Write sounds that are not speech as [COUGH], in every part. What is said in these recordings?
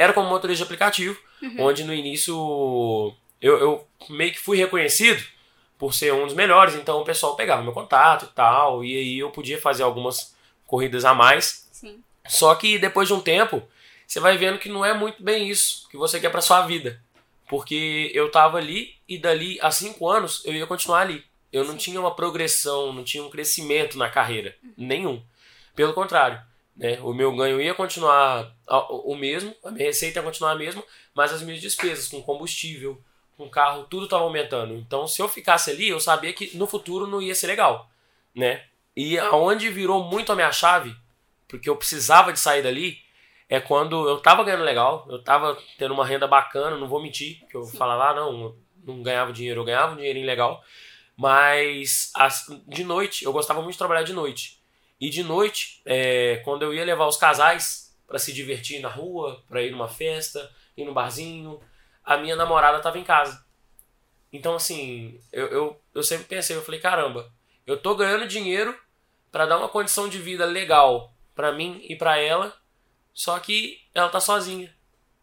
era como motorista de aplicativo, uhum. onde no início eu, eu meio que fui reconhecido por ser um dos melhores, então o pessoal pegava meu contato e tal, e aí eu podia fazer algumas corridas a mais. Sim. Só que depois de um tempo, você vai vendo que não é muito bem isso que você quer para sua vida. Porque eu tava ali e dali a cinco anos eu ia continuar ali. Eu não tinha uma progressão, não tinha um crescimento na carreira, nenhum. Pelo contrário, né? O meu ganho ia continuar o mesmo, a minha receita ia continuar a mesma, mas as minhas despesas com combustível, com carro, tudo estava aumentando. Então, se eu ficasse ali, eu sabia que no futuro não ia ser legal, né? E aonde virou muito a minha chave, porque eu precisava de sair dali, é quando eu tava ganhando legal, eu tava tendo uma renda bacana, não vou mentir, que eu Sim. falava, ah, não, não ganhava dinheiro, eu ganhava um dinheirinho legal, mas as, de noite, eu gostava muito de trabalhar de noite. E de noite, é, quando eu ia levar os casais para se divertir na rua, para ir numa festa, ir no barzinho, a minha namorada estava em casa. Então, assim, eu, eu, eu sempre pensei, eu falei, caramba, eu tô ganhando dinheiro para dar uma condição de vida legal para mim e para ela, só que ela tá sozinha.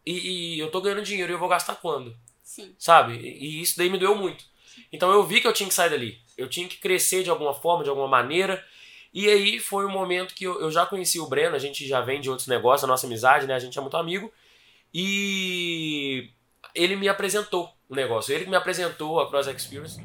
E, e, eu tô ganhando dinheiro e eu vou gastar quando? Sim. Sabe? E, e isso daí me doeu muito. Então eu vi que eu tinha que sair dali. Eu tinha que crescer de alguma forma, de alguma maneira. E aí foi o momento que eu, eu já conheci o Breno, a gente já vem de outros negócios, a nossa amizade, né? A gente é muito amigo. E ele me apresentou o negócio. Ele que me apresentou a Cross Experience.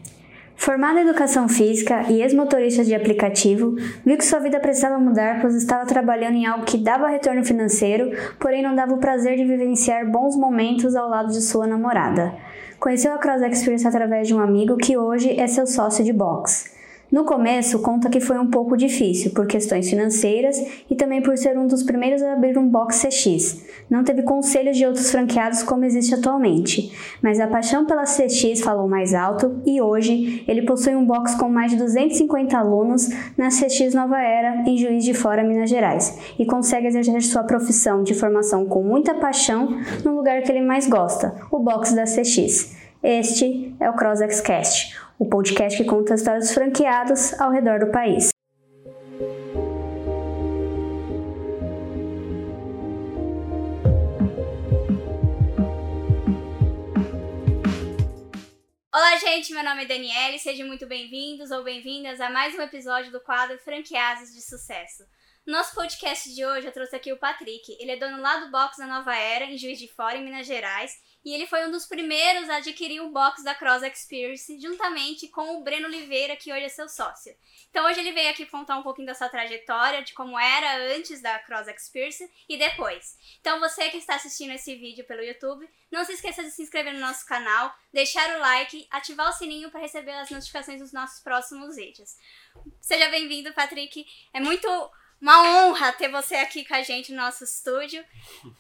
Formado em educação física e ex-motorista de aplicativo, viu que sua vida precisava mudar pois estava trabalhando em algo que dava retorno financeiro, porém não dava o prazer de vivenciar bons momentos ao lado de sua namorada. Conheceu a Cross Experience através de um amigo que hoje é seu sócio de boxe. No começo, conta que foi um pouco difícil por questões financeiras e também por ser um dos primeiros a abrir um box CX. Não teve conselhos de outros franqueados como existe atualmente, mas a paixão pela CX falou mais alto e hoje ele possui um box com mais de 250 alunos na CX Nova Era, em Juiz de Fora, Minas Gerais, e consegue exercer sua profissão de formação com muita paixão no lugar que ele mais gosta, o box da CX. Este é o CrossXCast, o podcast que conta as histórias dos franqueados ao redor do país. Olá, gente, meu nome é Daniele, sejam muito bem-vindos ou bem-vindas a mais um episódio do quadro Franqueados de Sucesso. No nosso podcast de hoje, eu trouxe aqui o Patrick. Ele é dono lá do box da Nova Era, em Juiz de Fora, em Minas Gerais, e ele foi um dos primeiros a adquirir o box da Cross Experience, juntamente com o Breno Oliveira, que hoje é seu sócio. Então hoje ele veio aqui contar um pouquinho da sua trajetória, de como era antes da Cross Experience e depois. Então você que está assistindo esse vídeo pelo YouTube, não se esqueça de se inscrever no nosso canal, deixar o like, ativar o sininho para receber as notificações dos nossos próximos vídeos. Seja bem-vindo, Patrick. É muito uma honra ter você aqui com a gente no nosso estúdio.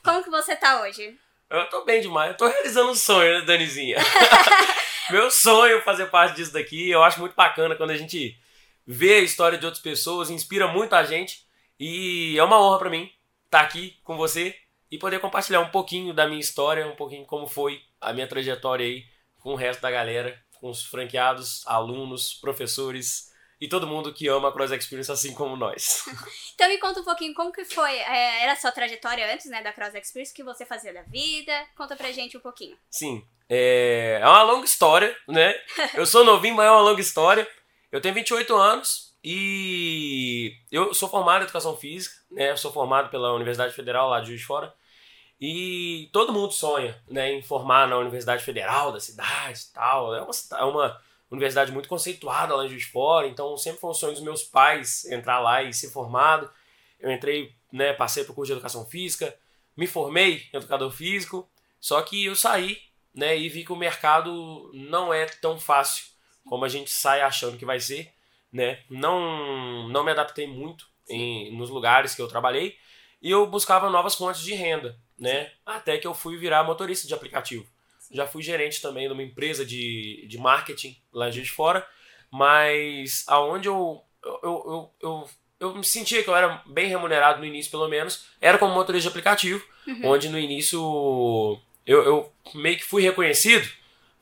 Como que você está hoje? Eu tô bem demais. Eu tô realizando um sonho, né, Danizinha? [LAUGHS] Meu sonho fazer parte disso daqui. Eu acho muito bacana quando a gente vê a história de outras pessoas, inspira muito a gente. E é uma honra para mim estar tá aqui com você e poder compartilhar um pouquinho da minha história, um pouquinho como foi a minha trajetória aí com o resto da galera, com os franqueados, alunos, professores, e todo mundo que ama a Cross Experience assim como nós. então me conta um pouquinho como que foi, é, era a sua trajetória antes, né, da Cross Experience, o que você fazia da vida, conta pra gente um pouquinho. Sim, é, é uma longa história, né, eu sou novinho, mas é uma longa história, eu tenho 28 anos e eu sou formado em Educação Física, né, eu sou formado pela Universidade Federal lá de Juiz de Fora, e todo mundo sonha, né, em formar na Universidade Federal da cidade e tal, é uma, é uma universidade muito conceituada lá em Juiz de Fora, então sempre foi um sonho dos meus pais entrar lá e ser formado. Eu entrei, né, passei por curso de educação física, me formei em educador físico, só que eu saí, né, e vi que o mercado não é tão fácil como a gente sai achando que vai ser, né? Não não me adaptei muito em, nos lugares que eu trabalhei e eu buscava novas fontes de renda, né? Até que eu fui virar motorista de aplicativo. Já fui gerente também de uma empresa de, de marketing lá de fora, mas aonde eu, eu, eu, eu, eu me sentia que eu era bem remunerado no início, pelo menos, era como motorista de aplicativo, uhum. onde no início eu, eu meio que fui reconhecido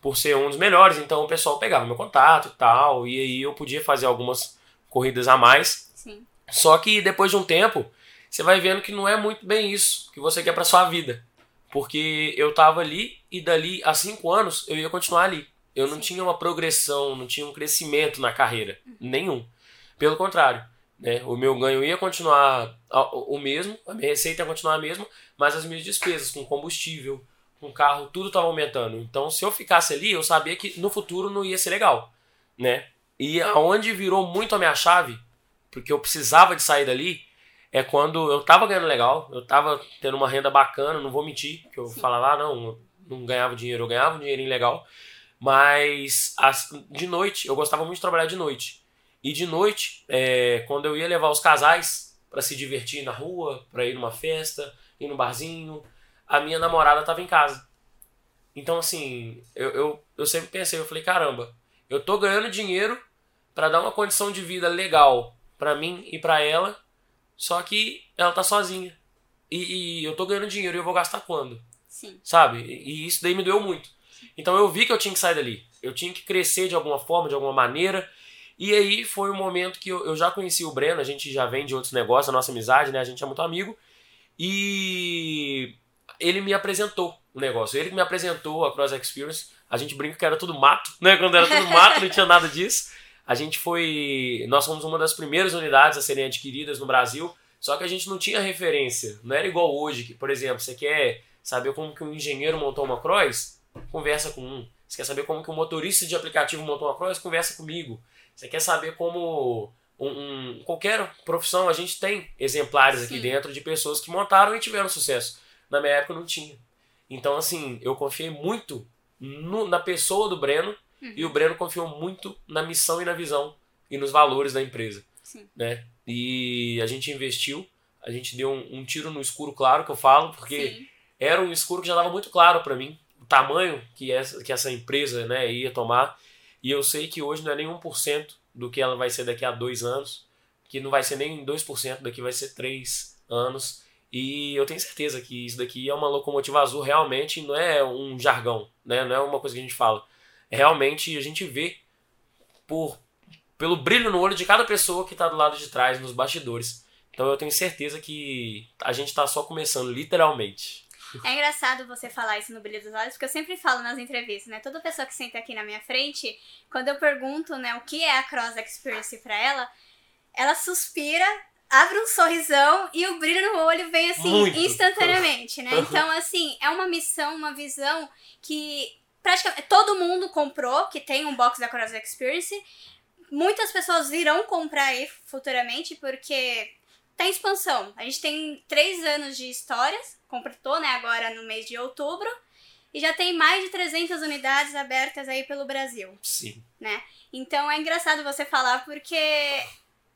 por ser um dos melhores, então o pessoal pegava meu contato e tal, e aí eu podia fazer algumas corridas a mais. Sim. Só que depois de um tempo, você vai vendo que não é muito bem isso que você quer para sua vida. Porque eu tava ali e dali a cinco anos eu ia continuar ali. Eu não Sim. tinha uma progressão, não tinha um crescimento na carreira. Nenhum. Pelo contrário. Né? O meu ganho ia continuar o mesmo, a minha receita ia continuar a mesma, mas as minhas despesas com combustível, com carro, tudo estava aumentando. Então, se eu ficasse ali, eu sabia que no futuro não ia ser legal. Né? E aonde virou muito a minha chave, porque eu precisava de sair dali, é quando eu tava ganhando legal, eu tava tendo uma renda bacana, não vou mentir, que eu Sim. falava, ah, não, não ganhava dinheiro, eu ganhava um dinheirinho legal, mas as- de noite, eu gostava muito de trabalhar de noite. E de noite, é, quando eu ia levar os casais pra se divertir na rua, pra ir numa festa, ir no barzinho, a minha namorada tava em casa. Então, assim, eu, eu, eu sempre pensei, eu falei, caramba, eu tô ganhando dinheiro pra dar uma condição de vida legal pra mim e pra ela, só que ela tá sozinha. E, e eu tô ganhando dinheiro e eu vou gastar quando? Sim. sabe? E isso daí me doeu muito. Então eu vi que eu tinha que sair dali. Eu tinha que crescer de alguma forma, de alguma maneira. E aí foi o momento que eu, eu já conheci o Breno, a gente já vem de outros negócios, a nossa amizade, né? A gente é muito amigo. E ele me apresentou o negócio. Ele que me apresentou a Cross Experience. A gente brinca que era tudo mato, [LAUGHS] né? Quando era tudo mato, não tinha nada disso. A gente foi. Nós fomos uma das primeiras unidades a serem adquiridas no Brasil. Só que a gente não tinha referência. Não era igual hoje, que, por exemplo, você quer saber como que um engenheiro montou uma cross? Conversa com um. Você quer saber como que um motorista de aplicativo montou uma cross? Conversa comigo. Você quer saber como um, um- qualquer profissão, a gente tem exemplares aqui Sim. dentro de pessoas que montaram e tiveram sucesso. Na minha época não tinha. Então, assim, eu confiei muito no- na pessoa do Breno Uhum. e o Breno confiou muito na missão e na visão e nos valores da empresa Sim. né? E a gente investiu, a gente deu um, um tiro no escuro, claro que eu falo, porque Sim. Era um escuro que já estava muito claro para mim, o tamanho que essa, que essa empresa né, ia tomar. E eu sei que hoje não é nem 1% do que ela vai ser daqui a dois anos, que não vai ser nem 2%, daqui vai ser três anos. E eu tenho certeza que isso daqui é uma locomotiva azul realmente, não é um jargão, né? não é uma coisa que a gente fala. É realmente a gente vê por pelo brilho no olho de cada pessoa que está do lado de trás, nos bastidores. Então eu tenho certeza que a gente está só começando, literalmente. É engraçado você falar isso no brilho dos olhos, porque eu sempre falo nas entrevistas, né? Toda pessoa que senta aqui na minha frente, quando eu pergunto, né, o que é a Cross Experience pra ela, ela suspira, abre um sorrisão e o brilho no olho vem assim Muito. instantaneamente, né? Então, assim, é uma missão, uma visão que praticamente todo mundo comprou, que tem um box da Cross Experience. Muitas pessoas virão comprar aí futuramente, porque tá em expansão. A gente tem três anos de histórias, completou, né, agora no mês de outubro, e já tem mais de 300 unidades abertas aí pelo Brasil, Sim. né? Então é engraçado você falar porque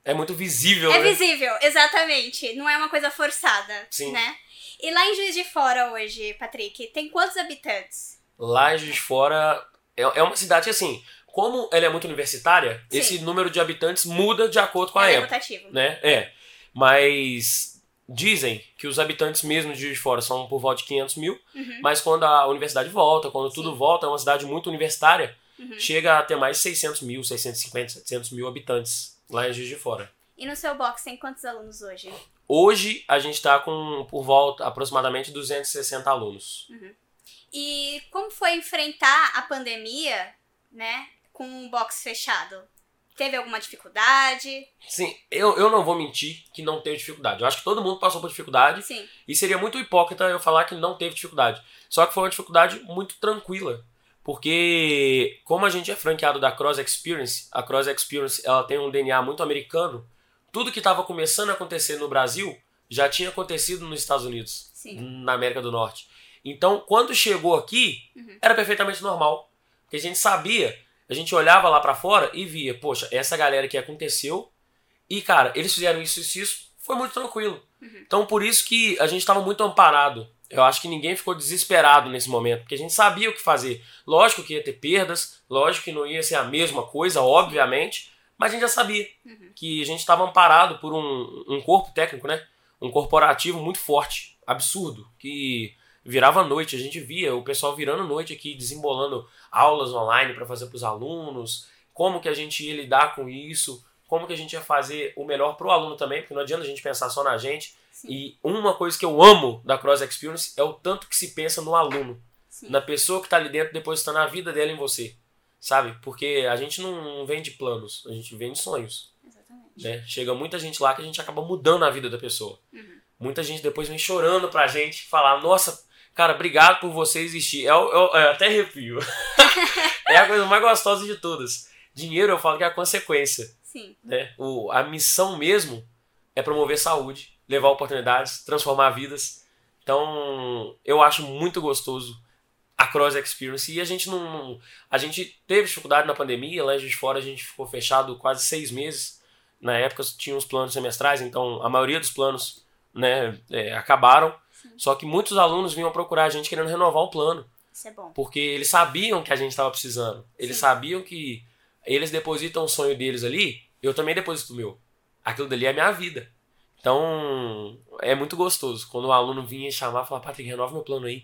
É muito visível, é né? visível, exatamente, não é uma coisa forçada, Sim. né? E lá em Juiz de Fora hoje, Patrick, tem quantos habitantes? Lá em Juiz de Fora é, é uma cidade que, assim, como ela é muito universitária, Sim. esse número de habitantes muda de acordo com a Ela é época, rotativo. né? É. Mas dizem que os habitantes mesmo de Juiz de Fora são por volta de 500 mil, Uhum. mas quando a universidade volta, quando tudo Sim. volta, é uma cidade muito universitária, Uhum. chega a ter mais de 600 mil, 650, 700 mil habitantes lá em Juiz de Fora. E no seu box tem quantos alunos hoje? Hoje a gente está com por volta aproximadamente 260 alunos. E como foi enfrentar a pandemia, né, com um box fechado? Teve alguma dificuldade? Sim, eu, eu não vou mentir que não teve dificuldade. Eu acho que todo mundo passou por dificuldade Sim. e seria muito hipócrita eu falar que não teve dificuldade. Só que foi uma dificuldade muito tranquila. Porque como a gente é franqueado da Cross Experience, a Cross Experience ela tem um DNA muito americano. Tudo que estava começando a acontecer no Brasil já tinha acontecido nos Estados Unidos. Sim. na América do Norte. Então, quando chegou aqui, Uhum. era perfeitamente normal. Porque a gente sabia, a gente olhava lá pra fora e via, poxa, essa galera que aconteceu. E, cara, eles fizeram isso, isso, isso. Foi muito tranquilo. Uhum. Então, por isso que a gente estava muito amparado. Eu acho que ninguém ficou desesperado nesse momento, porque a gente sabia o que fazer. Lógico que ia ter perdas, lógico que não ia ser a mesma coisa, obviamente, mas a gente já sabia Uhum. que a gente estava amparado por um, um corpo técnico, né? Um corporativo muito forte, absurdo, que virava noite. A gente via o pessoal virando noite aqui, desembolando aulas online para fazer para os alunos, como que a gente ia lidar com isso, como que a gente ia fazer o melhor para o aluno também, porque não adianta a gente pensar só na gente, Sim. E uma coisa que eu amo da Cross Experience é o tanto que se pensa no aluno, Sim. na pessoa que tá ali dentro depositando a vida dela em você, sabe? Porque a gente não vende planos, a gente vende sonhos, Exatamente. né? Chega muita gente lá que a gente acaba mudando a vida da pessoa. Uhum. Muita gente depois vem chorando pra gente, falar, nossa, cara, obrigado por você existir. É, é, o- é até arrepio. [LAUGHS] é a coisa mais gostosa de todas. Dinheiro eu falo que é a consequência Sim. né? O, a missão mesmo é promover saúde, levar oportunidades, transformar vidas. Então, eu acho muito gostoso a Cross Experience. E a gente não, A gente teve dificuldade na pandemia, lá de Fora a gente ficou fechado quase seis meses. Na época tinha os planos semestrais, então a maioria dos planos né, é, acabaram. Só que muitos alunos vinham procurar a gente querendo renovar o plano Isso é bom. porque eles sabiam que a gente estava precisando. Eles Sim. sabiam que eles depositam o sonho deles ali, eu também deposito o meu. Aquilo dali é a minha vida. Então, é muito gostoso. Quando o aluno vinha chamar e falar, Patrick, renova meu plano aí.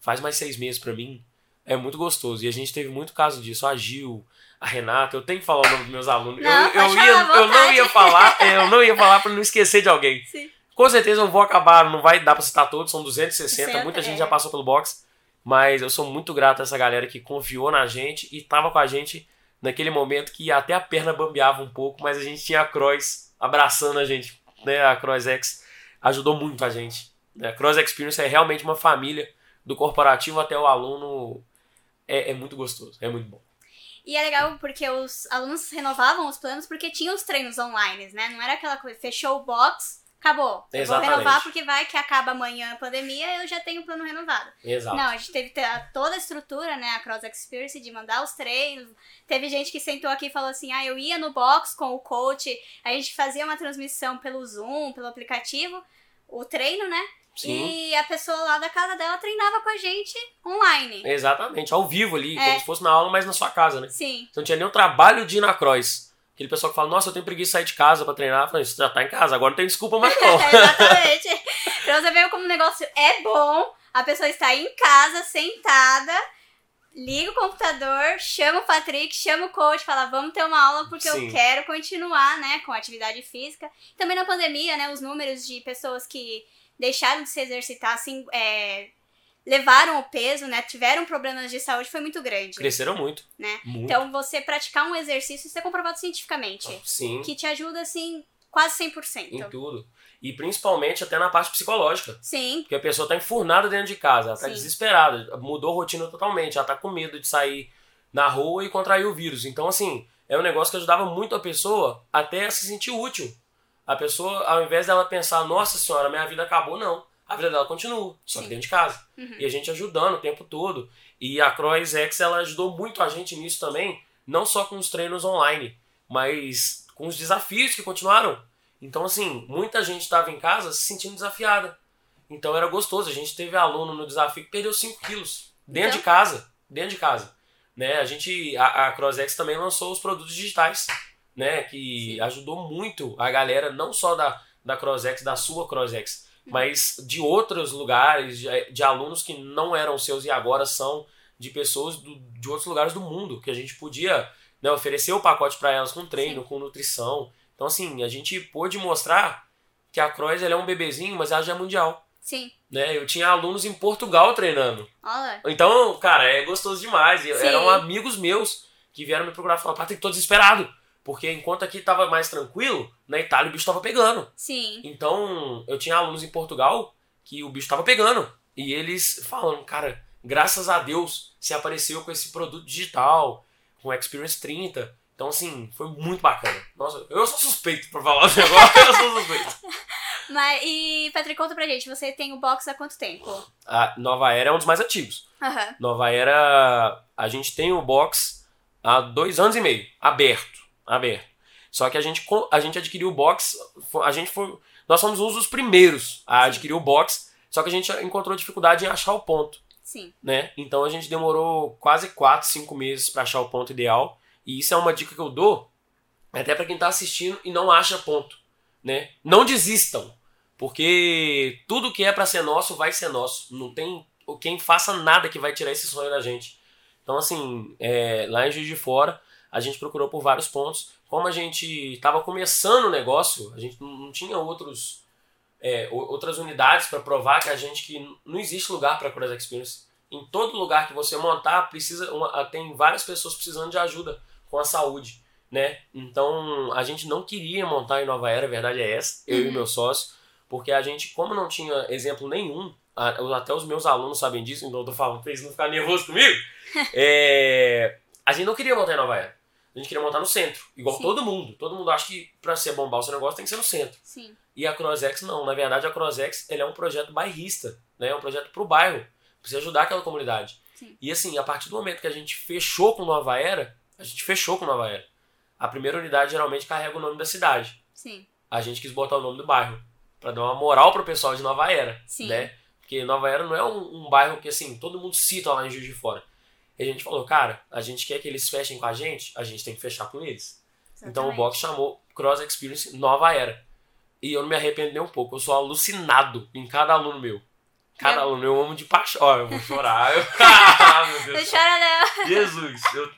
Faz mais seis meses pra mim. É muito gostoso. E a gente teve muito caso disso. A Gil, a Renata, eu tenho que falar o nome dos meus alunos. Não, eu, eu, ia, à eu não ia falar, [LAUGHS] é, eu não ia falar pra não esquecer de alguém. Sim. Com certeza eu vou acabar, não vai dar pra citar todos, são 260, Certo, muita gente é. já passou pelo box, mas eu sou muito grato a essa galera que confiou na gente e tava com a gente naquele momento que até a perna bambeava um pouco, mas a gente tinha a Cross abraçando a gente, né? A Cross X ajudou muito a gente. né? A Cross Experience é realmente uma família, do corporativo até o aluno, é, é muito gostoso, é muito bom. E é legal porque os alunos renovavam os planos porque tinham os treinos online, né? Não era aquela coisa, fechou o box, acabou. Eu Exatamente. vou renovar porque vai que acaba amanhã a pandemia eu já tenho o plano renovado. Exato. Não, a gente teve te- toda a estrutura, né, a Cross Experience, de mandar os treinos. Teve gente que sentou aqui e falou assim: ah, eu ia no box com o coach, a gente fazia uma transmissão pelo Zoom, pelo aplicativo, o treino, né? Sim. E a pessoa lá da casa dela treinava com a gente online. Exatamente, ao vivo ali, É. como se fosse na aula, mas na sua casa, né? Sim, Você não tinha nem o trabalho de ir na cross. Aquele pessoal que fala, nossa, eu tenho preguiça de sair de casa pra treinar. Eu falei, você já tá em casa, agora não tem desculpa mais [LAUGHS] não. exatamente. Pra você ver como o negócio é bom, a pessoa está em casa, sentada, liga o computador, chama o Patrick, chama o coach, fala, vamos ter uma aula porque Sim. eu quero continuar, né, com a atividade física. Também na pandemia, né, os números de pessoas que deixaram de se exercitar, assim, é, levaram o peso, né, tiveram problemas de saúde, foi muito grande. Cresceram muito. Né? Muito. Então, você praticar um exercício, isso é comprovado cientificamente, Sim, que te ajuda, assim, quase 100%. em tudo. E principalmente até na parte psicológica. Sim, Porque a pessoa tá enfurnada dentro de casa, ela tá Sim. desesperada, mudou a rotina totalmente, ela tá com medo de sair na rua e contrair o vírus. Então, assim, é um negócio que ajudava muito a pessoa até a se sentir útil. A pessoa, ao invés dela pensar, nossa senhora, minha vida acabou, não. A vida dela continua, só que Sim. dentro de casa. Uhum. E a gente ajudando o tempo todo. E a Croix X, ela ajudou muito a gente nisso também, não só com os treinos online, mas com os desafios que continuaram. Então, assim, muita gente estava em casa se sentindo desafiada. Então era gostoso. A gente teve aluno no desafio que perdeu 5 quilos dentro Então- de casa. Dentro de casa. Né? A gente. A, a CrossX também lançou os produtos digitais. Né? Que ajudou muito a galera, não só da, da CrossX, da sua CrossX, mas de outros lugares, de, de alunos que não eram seus e agora são de pessoas do- de outros lugares do mundo, que a gente podia né, oferecer o pacote para elas com treino, com nutrição. Então, assim, a gente pôde mostrar que a Croix ela é um bebezinho, mas ela já é mundial. sim. Né? Eu tinha alunos em Portugal treinando. Olha, Então, cara, é gostoso demais. Sim. Eram amigos meus que vieram me procurar e falaram, Patrick, tô desesperado. Porque enquanto aqui tava mais tranquilo, na Itália o bicho tava pegando. sim. Então, eu tinha alunos em Portugal que o bicho tava pegando. E eles falam, cara, graças a Deus você apareceu com esse produto digital, com o Experience 30. Então, assim, foi muito bacana. Nossa, eu sou suspeito pra falar o negócio, eu sou suspeito. [LAUGHS] Mas, e, Patrick, conta pra gente, você tem o box há quanto tempo? A Nova Era é um dos mais ativos. Aham, Nova Era, a gente tem o box há dois anos e meio, aberto, aberto. Só que a gente, a gente adquiriu o box, a gente foi, nós fomos um dos primeiros a adquirir o box, só que a gente encontrou dificuldade em achar o ponto, sim. né? Então a gente demorou quase 4, 5 meses para achar o ponto ideal, e isso é uma dica que eu dou até para quem tá assistindo e não acha ponto, né? Não desistam, porque tudo que é para ser nosso vai ser nosso. Não tem quem faça nada que vai tirar esse sonho da gente. Então, assim, é, lá em Juiz de Fora, a gente procurou por vários pontos. Como a gente estava começando o negócio, a gente não tinha outros é, outras unidades para provar que a gente que não existe lugar para Cross Experience. Em todo lugar que você montar, precisa uma, tem várias pessoas precisando de ajuda com a saúde, né? Então a gente não queria montar em Nova Era, a verdade é essa, eu uhum. e meu sócio, porque a gente, como não tinha exemplo nenhum, até os meus alunos sabem disso, então eu tô falando pra eles não ficarem nervosos comigo, [LAUGHS] é, a gente não queria montar em Nova Era. A gente queria montar no centro, igual Sim. todo mundo. Todo mundo acha que para ser bombar o seu negócio tem que ser no centro. Sim. E a Crossex não. Na verdade, a Crossex ele é um projeto bairrista, né? É um projeto pro bairro. Precisa ajudar aquela comunidade. Sim. E assim, a partir do momento que a gente fechou com Nova Era, a gente fechou com Nova Era. A primeira unidade geralmente carrega o nome da cidade. Sim. A gente quis botar o nome do bairro. para dar uma moral pro pessoal de Nova Era. Sim. Né? Porque Nova Era não é um, um bairro que assim, todo mundo cita lá em Juiz de Fora. E a gente falou, cara, a gente quer que eles fechem com a gente, a gente tem que fechar com eles. Exatamente. Então o box chamou Cross Experience Nova Era. E eu não me arrependo nem um pouco, eu sou alucinado em cada aluno meu. Cada eu... aluno eu amo de paixão. Ó, eu vou chorar. [LAUGHS] Eu... [LAUGHS] ah, meu Deus. Não chora não. Jesus, eu,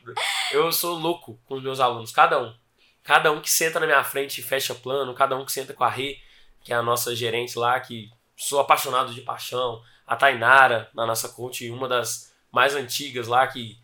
eu sou louco com os meus alunos, cada um. Cada um que senta na minha frente e fecha plano, cada um que senta com a Rê, que é a nossa gerente lá, que sou apaixonado de paixão. A Tainara, na nossa coach, uma das mais antigas lá, que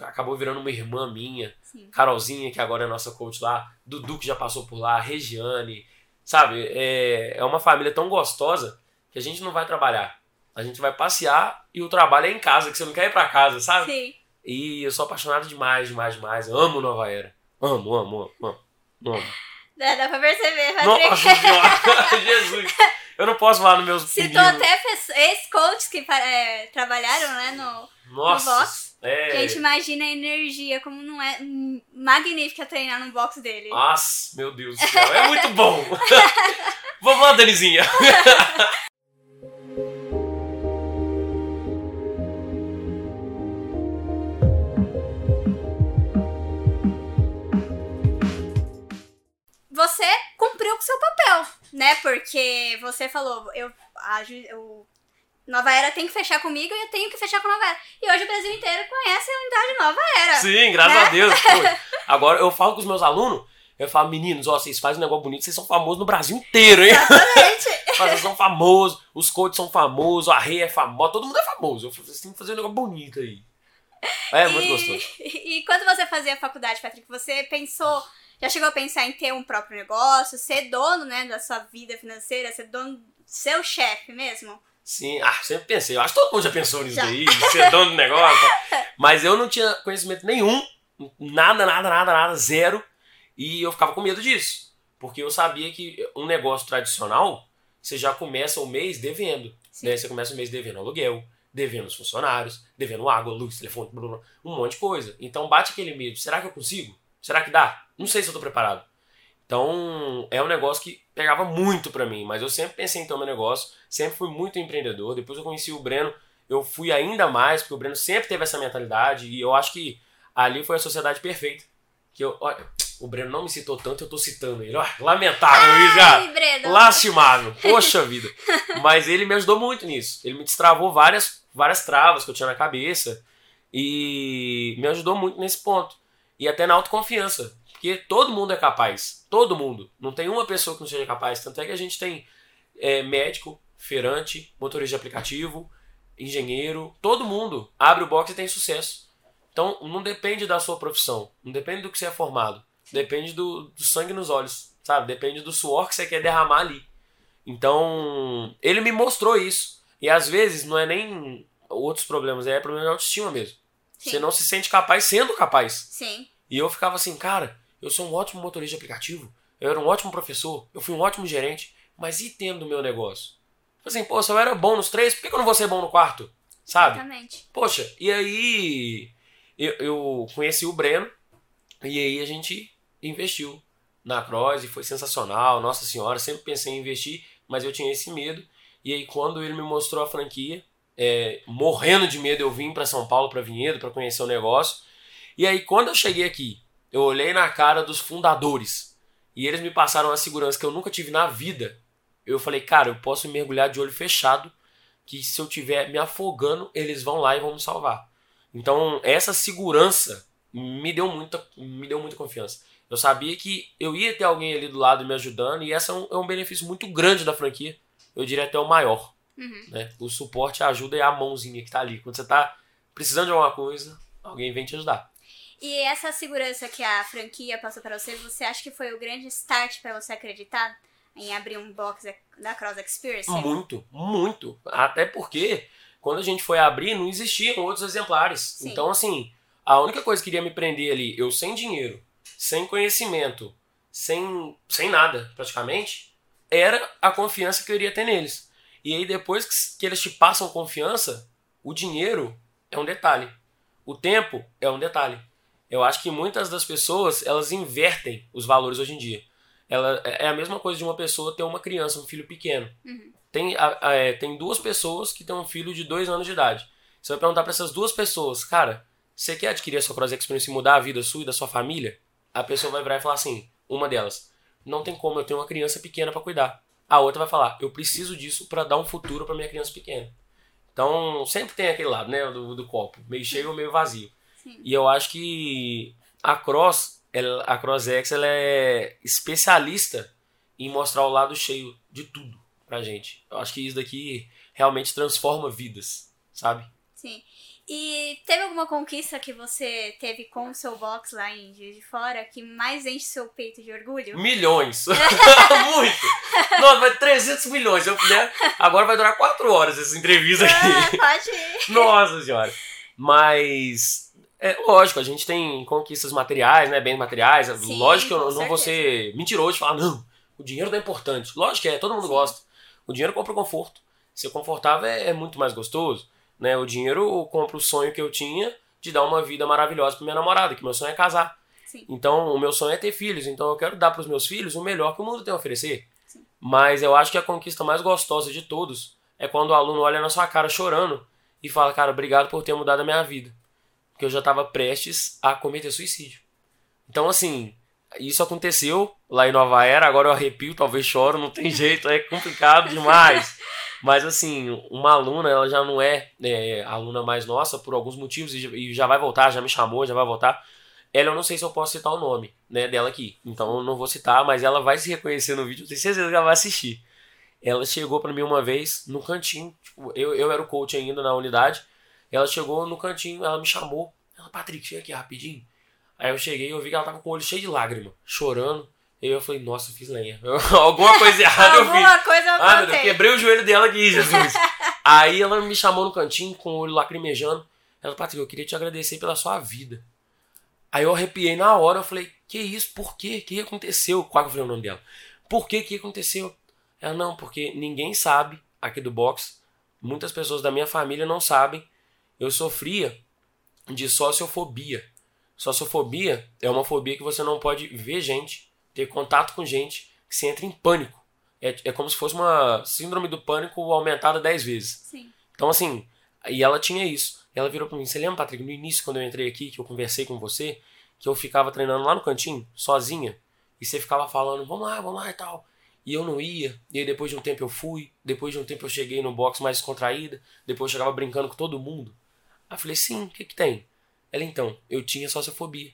acabou virando uma irmã minha. Sim. Carolzinha, que agora é nossa coach lá. Dudu, que já passou por lá. Regiane. Sabe? É, é uma família tão gostosa que a gente não vai trabalhar. A gente vai passear e o trabalho é em casa, que você não quer ir pra casa, sabe? Sim. E eu sou apaixonado demais, demais, demais. amo Nova Era. Amo, amo, amo, amo. amo. Dá, dá pra perceber, Patrick. Nossa [LAUGHS] Jesus. Eu não posso falar nos meus Citou até ex-coaches que é, trabalharam né, no, Nossa, no box. É. Gente imagina a energia, como não é magnífica treinar no box dele. Nossa, meu Deus do céu, é muito bom. [LAUGHS] Vamos lá, Danizinha. você cumpriu com seu papel, né? Porque você falou, eu, a, o Nova Era tem que fechar comigo e eu tenho que fechar com Nova Era. E hoje o Brasil inteiro conhece a unidade Nova Era. Sim, graças né? a Deus. [LAUGHS] Pô, agora eu falo com os meus alunos, eu falo, meninos, ó, vocês fazem um negócio bonito, vocês são famosos no Brasil inteiro, hein? Exatamente. [LAUGHS] vocês são famosos, os coaches são famosos, a Rei é famosa, todo mundo é famoso. Eu falei, vocês têm que fazer um negócio bonito aí. É, e, muito gostoso. E, [LAUGHS] e quando você fazia a faculdade, Patrick, você pensou já chegou a pensar em ter um próprio negócio, ser dono, né, da sua vida financeira, ser dono, seu chefe mesmo? Sim, ah, sempre pensei. Eu acho que todo mundo já pensou nisso já. daí, ser dono do negócio. [LAUGHS] Mas eu não tinha conhecimento nenhum, nada, nada, nada, nada, zero. E eu ficava com medo disso. Porque eu sabia que um negócio tradicional, você já começa o mês devendo. Né? Você começa o mês devendo aluguel, devendo os funcionários, devendo água, luz, telefone, blá, blá, um monte de coisa. Então bate aquele medo. Será que eu consigo? Será que dá? Não sei se eu tô preparado. Então, é um negócio que pegava muito para mim, mas eu sempre pensei em ter meu negócio, sempre fui muito empreendedor. Depois eu conheci o Breno, eu fui ainda mais, porque o Breno sempre teve essa mentalidade e eu acho que ali foi a sociedade perfeita. Que eu, olha, o Breno não me citou tanto, eu tô citando ele. Olha, lamentável, já. Lastimável. Poxa [LAUGHS] vida. Mas ele me ajudou muito nisso. Ele me destravou várias, várias travas que eu tinha na cabeça e me ajudou muito nesse ponto e até na autoconfiança. Porque todo mundo é capaz. Todo mundo. Não tem uma pessoa que não seja capaz. Tanto é que a gente tem é, médico, feirante, motorista de aplicativo, engenheiro. Todo mundo abre o box e tem sucesso. Então não depende da sua profissão. Não depende do que você é formado. Depende do, do sangue nos olhos. Sabe? Depende do suor que você quer derramar ali. Então, ele me mostrou isso. E às vezes não é nem outros problemas, é problema de autoestima mesmo. Sim. Você não se sente capaz sendo capaz. Sim. E eu ficava assim, cara, eu sou um ótimo motorista de aplicativo, eu era um ótimo professor, eu fui um ótimo gerente, mas e tendo o meu negócio? Assim, pô, se eu era bom nos três, por que eu não vou ser bom no quarto? Sabe? Exatamente. Poxa, e aí eu, eu conheci o Breno e aí a gente investiu na Cross e foi sensacional. Nossa senhora, sempre pensei em investir, mas eu tinha esse medo. E aí quando ele me mostrou a franquia, é, morrendo de medo, eu vim para São Paulo, para Vinhedo, para conhecer o negócio. E aí, quando eu cheguei aqui, eu olhei na cara dos fundadores e eles me passaram uma segurança que eu nunca tive na vida. Eu falei, cara, eu posso mergulhar de olho fechado, que se eu tiver me afogando, eles vão lá e vão me salvar. Então, essa segurança me deu muita, me deu muita confiança. Eu sabia que eu ia ter alguém ali do lado me ajudando e esse é um, é um benefício muito grande da franquia. eu diria até o maior. Uhum. Né? O suporte, a ajuda é a mãozinha que tá ali. Quando você tá precisando de alguma coisa, alguém vem te ajudar. E essa segurança que a franquia passou para você, você acha que foi o grande start para você acreditar em abrir um box da Cross Experience? Muito, muito. Até porque quando a gente foi abrir, não existiam outros exemplares. Sim. Então, assim, a única coisa que iria me prender ali, eu sem dinheiro, sem conhecimento, sem, sem nada, praticamente, era a confiança que eu iria ter neles. E aí, depois que, que eles te passam confiança, o dinheiro é um detalhe. O tempo é um detalhe. Eu acho que muitas das pessoas, elas invertem os valores hoje em dia. Ela, é a mesma coisa de uma pessoa ter uma criança, um filho pequeno. Uhum. Tem, a- a- é, tem duas pessoas que têm um filho de dois anos de idade. Você vai perguntar para essas duas pessoas, cara, você quer adquirir a sua Cross Experience e mudar a vida sua e da sua família? A pessoa vai virar e falar assim, uma delas, não tem como, eu tenho uma criança pequena para cuidar. A outra vai falar, eu preciso disso para dar um futuro para minha criança pequena. Então, sempre tem aquele lado, né, do, do copo, meio cheio ou meio vazio. Sim. E eu acho que a Cross, ela, a CrossX, ela é especialista em mostrar o lado cheio de tudo pra gente. Eu acho que isso daqui realmente transforma vidas, sabe? Sim. E teve alguma conquista que você teve com o seu box lá em Juiz de Fora que mais enche seu peito de orgulho? Milhões. [LAUGHS] [LAUGHS] Muito. Nossa, vai 300 milhões. Eu puder, agora vai durar 4 horas essa entrevista Ah, aqui. pode ir. Nossa senhora. Mas é lógico, a gente tem conquistas materiais, né? Bens materiais. Sim, lógico que eu não, vou ser mentiroso e falar, não, o dinheiro não é importante. Lógico que é, todo mundo Sim. gosta. O dinheiro compra conforto. Ser confortável é, é muito mais gostoso. Né? O dinheiro compra o sonho que eu tinha de dar uma vida maravilhosa pra minha namorada, que meu sonho é casar. Sim. Então, o meu sonho é ter filhos. Então, eu quero dar pros meus filhos o melhor que o mundo tem a oferecer. Sim. Mas eu acho que a conquista mais gostosa de todos é quando o aluno olha na sua cara chorando e fala, cara, obrigado por ter mudado a minha vida. Porque eu já estava prestes a cometer suicídio. Então, assim, isso aconteceu lá em Nova Era, agora eu arrepio, talvez choro, não tem [LAUGHS] jeito, é complicado demais. Mas, assim, uma aluna, ela já não é, é, aluna mais nossa por alguns motivos e já- vai voltar, já me chamou, já vai voltar. Ela, eu não sei se eu posso citar o nome né, dela aqui, então eu não vou citar, mas ela vai se reconhecer no vídeo, eu tenho certeza que ela vai assistir. Ela chegou pra mim uma vez no cantinho, tipo, eu, eu era o coach ainda na unidade, ela chegou no cantinho, ela me chamou. Ela, Patrick, chega aqui rapidinho. Aí eu cheguei e eu vi que ela tava com o olho cheio de lágrima, chorando. E eu falei, nossa, eu fiz lenha. [LAUGHS] Alguma coisa errada eu fiz. Alguma coisa eu Ah, meu Deus, quebrei o joelho dela aqui, Jesus. [LAUGHS] Aí ela me chamou no cantinho com o olho lacrimejando. Ela, Patrick, eu queria te agradecer pela sua vida. Aí eu arrepiei na hora, eu falei, que isso? Por quê? O que aconteceu? Qual falei o nome dela? Por que que aconteceu? Ela, não, porque ninguém sabe aqui do box, muitas pessoas da minha família não sabem. Eu sofria de sociofobia. Sociofobia é uma fobia que você não pode ver gente, ter contato com gente, que você entra em pânico. É, é como se fosse uma síndrome do pânico aumentada 10 vezes. Sim. Então, assim, e ela tinha isso. Ela virou pra mim, você lembra, Patrick, no início, quando eu entrei aqui, que eu conversei com você, que eu ficava treinando lá no cantinho, sozinha, e você ficava falando, vamos lá, vamos lá e tal. E eu não ia, e aí depois de um tempo eu fui, depois de um tempo eu cheguei no box mais descontraída, depois eu chegava brincando com todo mundo. Aí eu falei, sim, o que que tem? Ela, então, eu tinha sociofobia.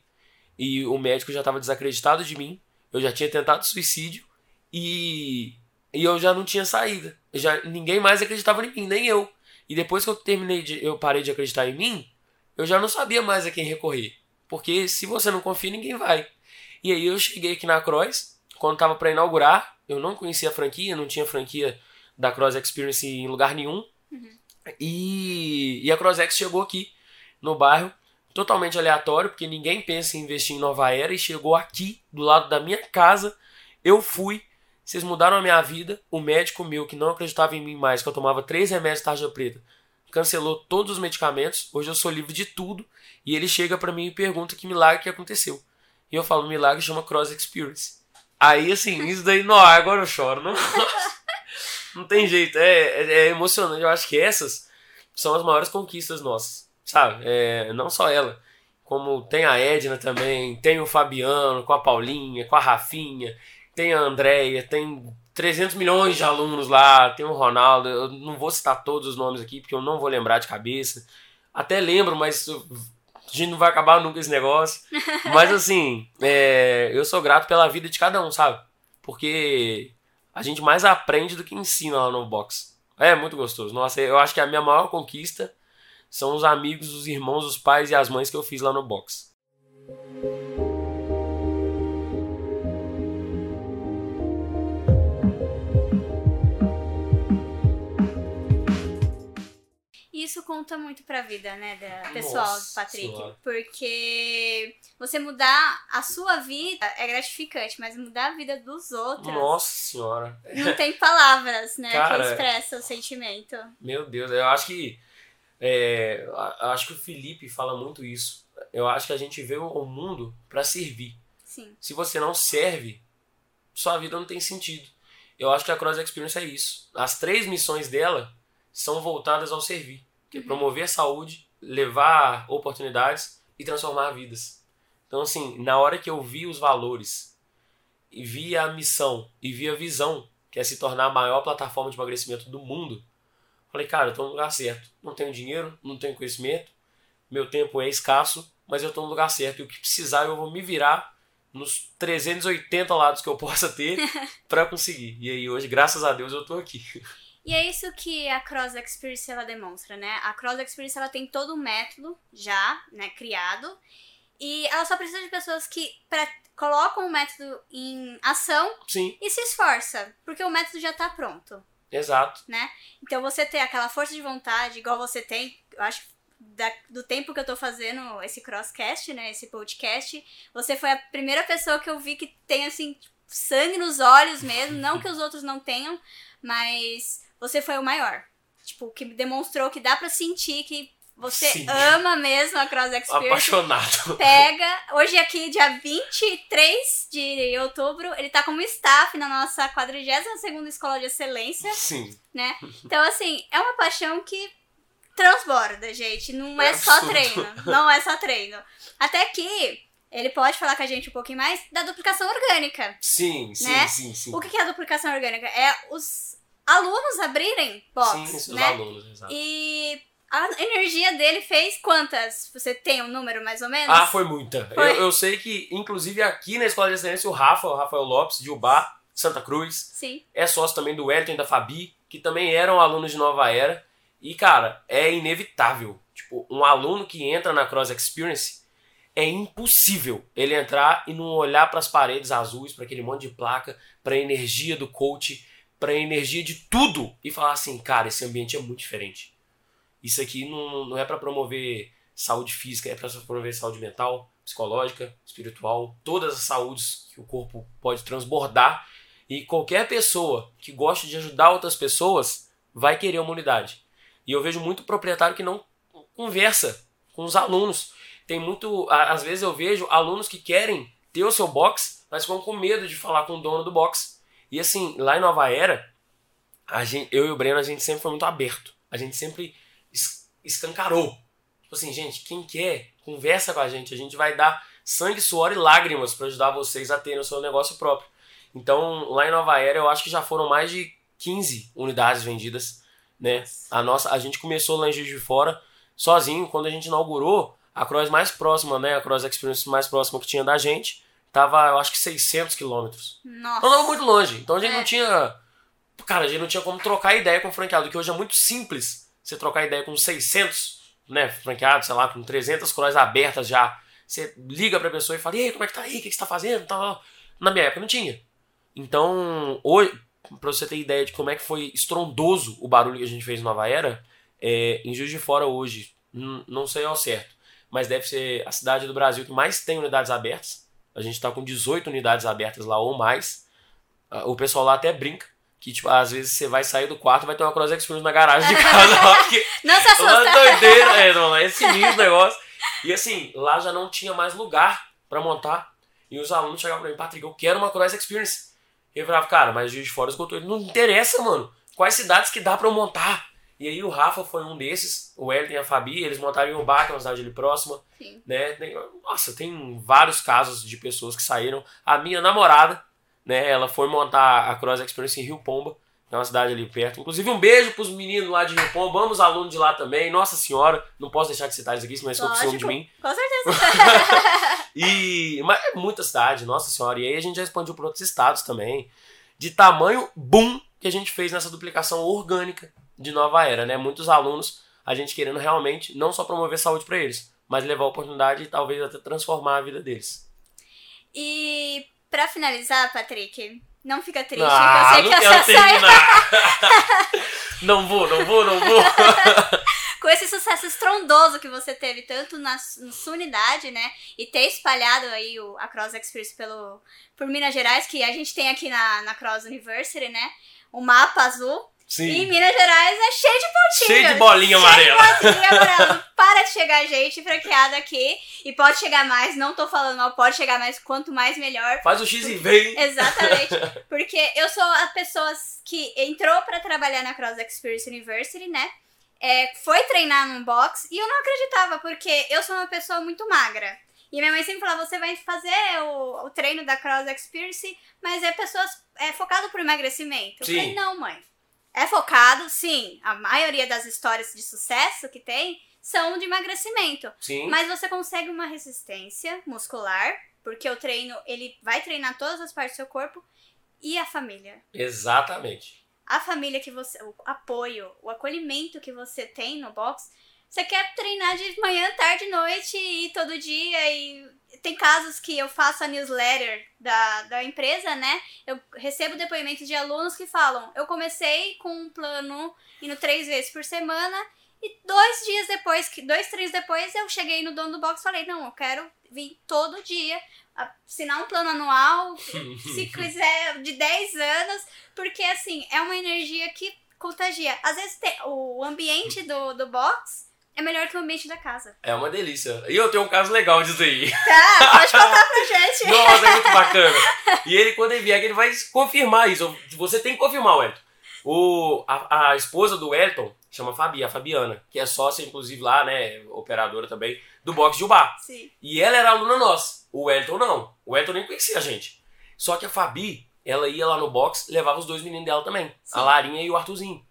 E o médico já estava desacreditado de mim, eu já tinha tentado suicídio, e, e eu já não tinha saída. Já, ninguém mais acreditava em mim, nem eu. E depois que eu terminei de, eu parei de acreditar em mim, eu já não sabia mais a quem recorrer. Porque se você não confia, ninguém vai. E aí eu cheguei aqui na Cross, quando tava para inaugurar, eu não conhecia a franquia, não tinha franquia da Cross Experience em lugar nenhum. E, e a CrossX chegou aqui no bairro, totalmente aleatório, porque ninguém pensa em investir em Nova Era e chegou aqui, do lado da minha casa. Eu fui, vocês mudaram a minha vida. O médico meu, que não acreditava em mim mais, que eu tomava três remédios tarja preta, cancelou todos os medicamentos. Hoje eu sou livre de tudo. E ele chega pra mim e pergunta que milagre que aconteceu. E eu falo, milagre chama Cross Experience. Aí, assim, isso daí, não, agora eu choro. Não, [LAUGHS] não tem jeito, é, é, é emocionante. Eu acho que essas são as maiores conquistas nossas, sabe? É, não só ela, como tem a Edna também, tem o Fabiano, com a Paulinha, com a Rafinha, tem a Andréia, tem 300 milhões de alunos lá, tem o Ronaldo. Eu não vou citar todos os nomes aqui, porque eu não vou lembrar de cabeça. Até lembro, mas a gente não vai acabar nunca esse negócio. [LAUGHS] Mas assim, é, eu sou grato pela vida de cada um, sabe? Porque a gente mais aprende do que ensina lá no box. É muito gostoso. Nossa, eu acho que a minha maior conquista são os amigos, os irmãos, os pais e as mães que eu fiz lá no box. Isso conta muito pra vida, né, da pessoal Nossa Patrick. Senhora. Porque você mudar a sua vida é gratificante, mas mudar a vida dos outros Nossa senhora. não tem palavras, né, Cara, que expressa o sentimento. Meu Deus, eu acho que. é, eu acho que o Felipe fala muito isso. Eu acho que a gente vê o mundo pra servir. Sim. Se você não serve, sua vida não tem sentido. Eu acho que a Cross Experience é isso. As três missões dela são voltadas ao servir. Que é promover a saúde, levar oportunidades e transformar vidas. Então, assim, na hora que eu vi os valores, e vi a missão, e vi a visão, que é se tornar a maior plataforma de emagrecimento do mundo, falei, cara, eu tô no lugar certo. Não tenho dinheiro, não tenho conhecimento, meu tempo é escasso, mas eu tô no lugar certo. E o que precisar, eu vou me virar nos 380 lados que eu [LAUGHS] possa ter para conseguir. E aí, hoje, graças a Deus, eu tô aqui. E é isso que a Cross Experience ela demonstra, né? A Cross Experience ela tem todo um método já, né, criado. E ela só precisa de pessoas que pra, colocam o método em ação Sim, e se esforça, porque o método já tá pronto. exato. né? Então você ter aquela força de vontade, igual você tem, eu acho que da- do tempo que eu tô fazendo esse crosscast, né? Esse podcast, você foi a primeira pessoa que eu vi que tem assim sangue nos olhos mesmo, não que os outros não tenham, mas você foi o maior. Tipo, que demonstrou que dá pra sentir que você Sim. ama mesmo a Cross Experience. Apaixonado. Pega, hoje aqui, dia 23 de outubro, ele tá como staff na nossa 42ª Escola de Excelência, Sim. né? Então, assim, é uma paixão que transborda, gente. Não é, É só absurdo. treino. Não é só treino. Até que ele pode falar com a gente um pouquinho mais da duplicação orgânica. Sim, sim, Né? sim, sim. O que que é a duplicação orgânica? É os alunos abrirem box, sim, os né? alunos, exato. E a energia dele fez quantas? Você tem um número mais ou menos? Ah, foi muita. Foi. Eu, eu sei que, inclusive, aqui na Escola de Excelência, o Rafa, o Rafael Lopes, de Ubá, Santa Cruz, Sim. é sócio também do Wellington e da Fabi, que também eram alunos de Nova Era. E, cara, é inevitável. Tipo, um aluno que entra na Cross Experience, é impossível ele entrar e não olhar para as paredes azuis, para aquele monte de placa, para a energia do coach, para a energia de tudo e falar assim, cara, esse ambiente é muito diferente. Isso aqui não, não é para promover saúde física, é para promover saúde mental, psicológica, espiritual, todas as saúdes que o corpo pode transbordar. E qualquer pessoa que goste de ajudar outras pessoas vai querer uma unidade. E eu vejo muito proprietário que não conversa com os alunos. Tem muito. Às vezes eu vejo alunos que querem ter o seu box, mas ficam com medo de falar com o dono do box. E assim, lá em Nova Era, a gente, eu e o Breno, a gente sempre foi muito aberto. A gente sempre es- escancarou. Tipo assim, gente, quem quer, conversa com a gente. A gente vai dar sangue, suor e lágrimas para ajudar vocês a terem o seu negócio próprio. Então, lá em Nova Era, eu acho que já foram mais de 15 unidades vendidas, né? A nossa, a gente começou lá em Juiz de Fora, sozinho, quando a gente inaugurou, a cross mais próxima, né, a cross experience mais próxima que tinha da gente, tava, eu acho que 600 quilômetros. Nossa. Não tava muito longe, então a gente É. não tinha, cara, a gente não tinha como trocar ideia com o franqueado, que hoje é muito simples você trocar ideia com 600, né, franqueados, sei lá, com 300 cross abertas já. Você liga pra pessoa e fala, e aí, como é que tá aí, o que que você tá fazendo, tal. Na minha época não tinha. Então, hoje, pra você ter ideia de como é que foi estrondoso o barulho que a gente fez em Nova Era, é, em Juiz de Fora hoje, não sei ao certo, mas deve ser a cidade do Brasil que mais tem unidades abertas. A gente tá com 18 unidades abertas lá ou mais. Ah, O pessoal lá até brinca que, tipo, às vezes você vai sair do quarto e vai ter uma Cross Experience na garagem de casa lá, [LAUGHS] porque Não se uma assusta. doideira, é, não, é sinistro o negócio. E assim, lá já não tinha mais lugar pra montar. E os alunos chegavam pra mim, Patrick, eu quero uma Cross Experience. E eu falava, cara, mas Juiz de Fora esgotou. Não interessa, mano. Quais cidades que dá pra eu montar? E aí o Rafa foi um desses, o Elton e a Fabi, eles montaram em Ubá, que é uma cidade ali próxima. Sim. Né? Tem- nossa, tem vários casos de pessoas que saíram. A minha namorada, né, ela foi montar a Cross Experience em Rio Pomba, que é uma cidade ali perto. Inclusive, um beijo pros meninos lá de Rio Pomba, vamos alunos de lá também. Nossa senhora, não posso deixar de citar isso aqui, senão eles ficam de mim. Com certeza. [LAUGHS] E, mas é muita cidade, nossa senhora. E aí a gente já expandiu para outros estados também. de tamanho boom que a gente fez nessa duplicação orgânica de nova era, né? Muitos alunos, a gente querendo realmente não só promover saúde para eles, mas levar a oportunidade e talvez até transformar a vida deles. E para finalizar, Patrick, não fica triste, Ah, eu sei não que essa saia [LAUGHS] não vou, não vou, não vou. [LAUGHS] com esse sucesso estrondoso que você teve tanto na, na sua unidade, né? E ter espalhado aí o, a Cross Experience pelo, por Minas Gerais, que a gente tem aqui na, na Cross University, né? O mapa azul. E Sim. Minas Gerais é cheio de pontinhos. Cheio de bolinha Cheio de amarela. bolinha [LAUGHS] amarela. Para de chegar gente franqueada aqui. E pode chegar mais, não tô falando mal, pode chegar mais, quanto mais melhor. Faz o X e vem. Exatamente. [LAUGHS] Porque eu sou a pessoa que entrou pra trabalhar na Cross Experience University, né? É, foi treinar num box e eu não acreditava, porque eu sou uma pessoa muito magra. E minha mãe sempre falava, você vai fazer o, o treino da Cross Experience, mas é pessoas é focado pro emagrecimento. Eu Sim. falei, não, mãe. É focado, sim. A maioria das histórias de sucesso que tem são de emagrecimento. Sim. Mas você consegue uma resistência muscular, porque o treino, ele vai treinar todas as partes do seu corpo e a família. Exatamente. A família que você, o apoio, o acolhimento que você tem no box, você quer treinar de manhã, tarde, noite e todo dia e tem casos que eu faço a newsletter da, da empresa, né? Eu recebo depoimentos de alunos que falam: eu comecei com um plano indo três vezes por semana e dois dias depois, que dois, três depois, eu cheguei no dono do box e falei: não, eu quero vir todo dia, assinar um plano anual, [LAUGHS] se quiser, de 10 anos, porque assim, é uma energia que contagia. Às vezes tem- o ambiente do, do box é melhor que o ambiente da casa. É uma delícia. E eu tenho um caso legal disso aí. Tá, pode contar pra gente. [LAUGHS] Nossa, é muito bacana. E ele, quando ele vier, ele vai confirmar isso. Você tem que confirmar, Wellington. O, a, a esposa do Wellington chama Fabi, a Fabiana, que é sócia, inclusive, lá, né, operadora também, do box de Ubá. Sim. E ela era aluna nossa. O Wellington não. O Wellington nem conhecia a gente. Só que a Fabi, ela ia lá no box, levava os dois meninos dela também. Sim. A Larinha e o Arthurzinho.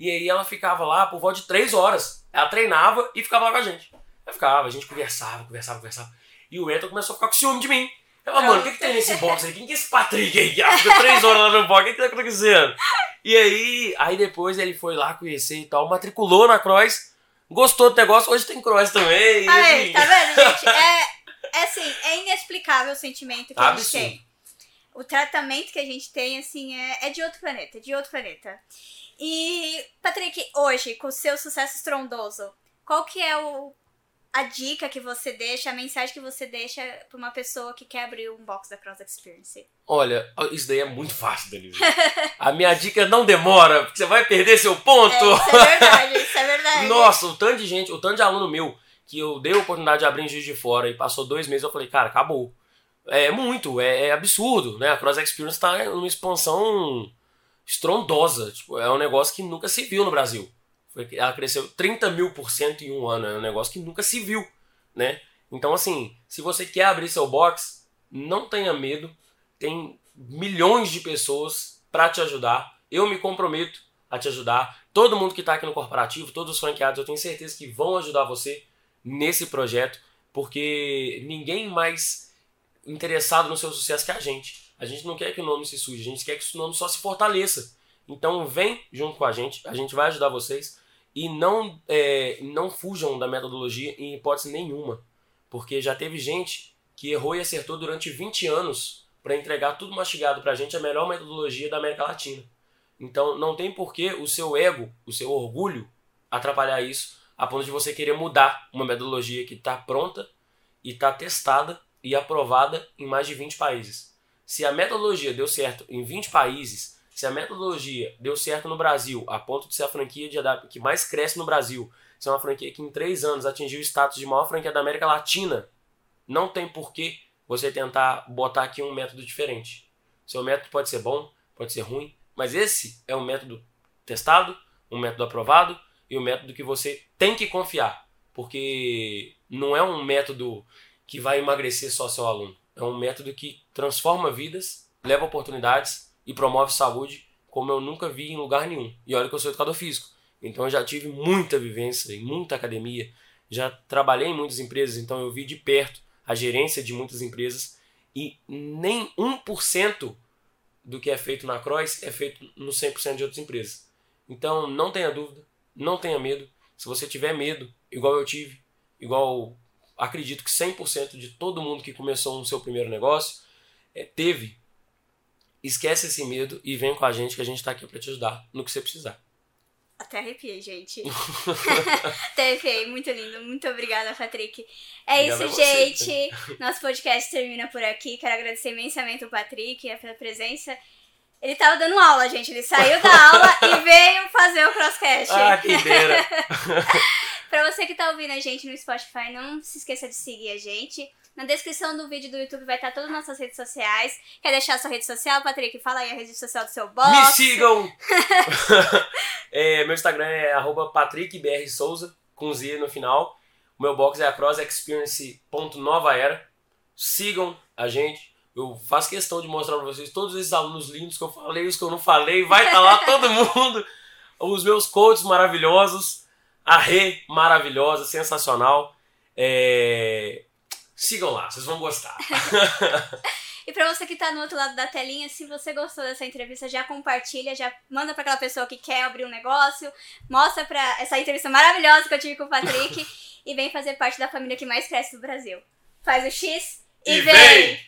E aí ela ficava lá por volta de três horas. Ela treinava e ficava lá com a gente. Ela ficava, a gente conversava, conversava, conversava. E o Wellington começou a ficar com ciúme de mim. Ela, mano, o que, que tem nesse box aí? Quem que é esse Patrick aí? Que fica três horas lá no box, o que, que tá acontecendo? E aí, aí depois ele foi lá conhecer e tal, matriculou na Cross, gostou do negócio, hoje tem Cross também. Aí, tá vendo, gente? [LAUGHS] É, é assim, é inexplicável o sentimento que a gente Absurdo. tem. O tratamento que a gente tem, assim, é, é de outro planeta, é de outro planeta. E, Patrick, hoje, com o seu sucesso estrondoso, qual que é o, a dica que você deixa, a mensagem que você deixa pra uma pessoa que quer abrir um box da Cross Experience? Olha, isso daí é muito fácil, Denise. A minha dica não demora, porque você vai perder seu ponto. É, isso é verdade, isso é verdade. [LAUGHS] Nossa, o tanto de gente, o tanto de aluno meu que eu dei a oportunidade de abrir em Juiz de Fora e passou dois meses, eu falei, cara, acabou. É muito, é, é absurdo, né? A Cross Experience tá numa expansão estrondosa. Tipo, é um negócio que nunca se viu no Brasil. Foi, ela cresceu 30 mil por cento em um ano, é um negócio que nunca se viu, né? Então, assim, se você quer abrir seu box, não tenha medo. Tem milhões de pessoas para te ajudar. Eu me comprometo a te ajudar. Todo mundo que está aqui no corporativo, todos os franqueados, eu tenho certeza que vão ajudar você nesse projeto, porque ninguém mais interessado no seu sucesso que a gente. A gente não quer que o nome se suje, a gente quer que o nome só se fortaleça. Então vem junto com a gente, a gente vai ajudar vocês e não, é, não fujam da metodologia em hipótese nenhuma, porque já teve gente que errou e acertou durante 20 anos para entregar tudo mastigado para a gente, a melhor metodologia da América Latina. Então não tem por que o seu ego, o seu orgulho atrapalhar isso, a ponto de você querer mudar uma metodologia que está pronta e está testada e aprovada em mais de 20 países. Se a metodologia deu certo em 20 países, se a metodologia deu certo no Brasil, a ponto de ser a franquia de que mais cresce no Brasil, ser uma franquia que em 3 anos atingiu o status de maior franquia da América Latina, não tem por que você tentar botar aqui um método diferente. Seu método pode ser bom, pode ser ruim, mas esse é um método testado, um método aprovado e um método que você tem que confiar, porque não é um método que vai emagrecer só seu aluno. É um método que transforma vidas, leva oportunidades e promove saúde como eu nunca vi em lugar nenhum. E olha que eu sou educador físico. Então eu já tive muita vivência em muita academia, já trabalhei em muitas empresas, então eu vi de perto a gerência de muitas empresas e nem 1% do que é feito na Croix é feito no 100% de outras empresas. Então, não tenha dúvida, não tenha medo. Se você tiver medo, igual eu tive, igual acredito que 100% de todo mundo que começou no seu primeiro negócio é, teve, esquece esse medo e vem com a gente que a gente está aqui para te ajudar no que você precisar. Até arrepiei, gente. [LAUGHS] Até arrepiei. Muito lindo. Muito obrigada, Patrick. É Obrigado isso, gente. [LAUGHS] Nosso podcast termina por aqui. Quero agradecer imensamente o Patrick pela presença. Ele tava dando aula, gente. Ele saiu da [LAUGHS] aula e veio fazer o crosscast. Ah, que ideia! Pra você que tá ouvindo a gente no Spotify, não se esqueça de seguir a gente. Na descrição do vídeo do YouTube vai estar todas as nossas redes sociais. Quer deixar a sua rede social, Patrick? Fala aí a rede social do seu box. Me sigam! [LAUGHS] É, meu Instagram é arroba patrickbrsouza, com Z no final. O meu box é a crossexperience.novaera. Sigam a gente. Eu faço questão de mostrar pra vocês todos esses alunos lindos que eu falei, os que eu não falei. Vai estar lá [LAUGHS] todo mundo. Os meus coaches maravilhosos. A Rê, maravilhosa, sensacional. É, Sigam lá, vocês vão gostar. [LAUGHS] E pra você que tá no outro lado da telinha, se você gostou dessa entrevista, já compartilha, já manda pra aquela pessoa que quer abrir um negócio, mostra pra essa entrevista maravilhosa que eu tive com o Patrick [LAUGHS] e vem fazer parte da família que mais cresce do Brasil. Faz o X e, E vem! vem!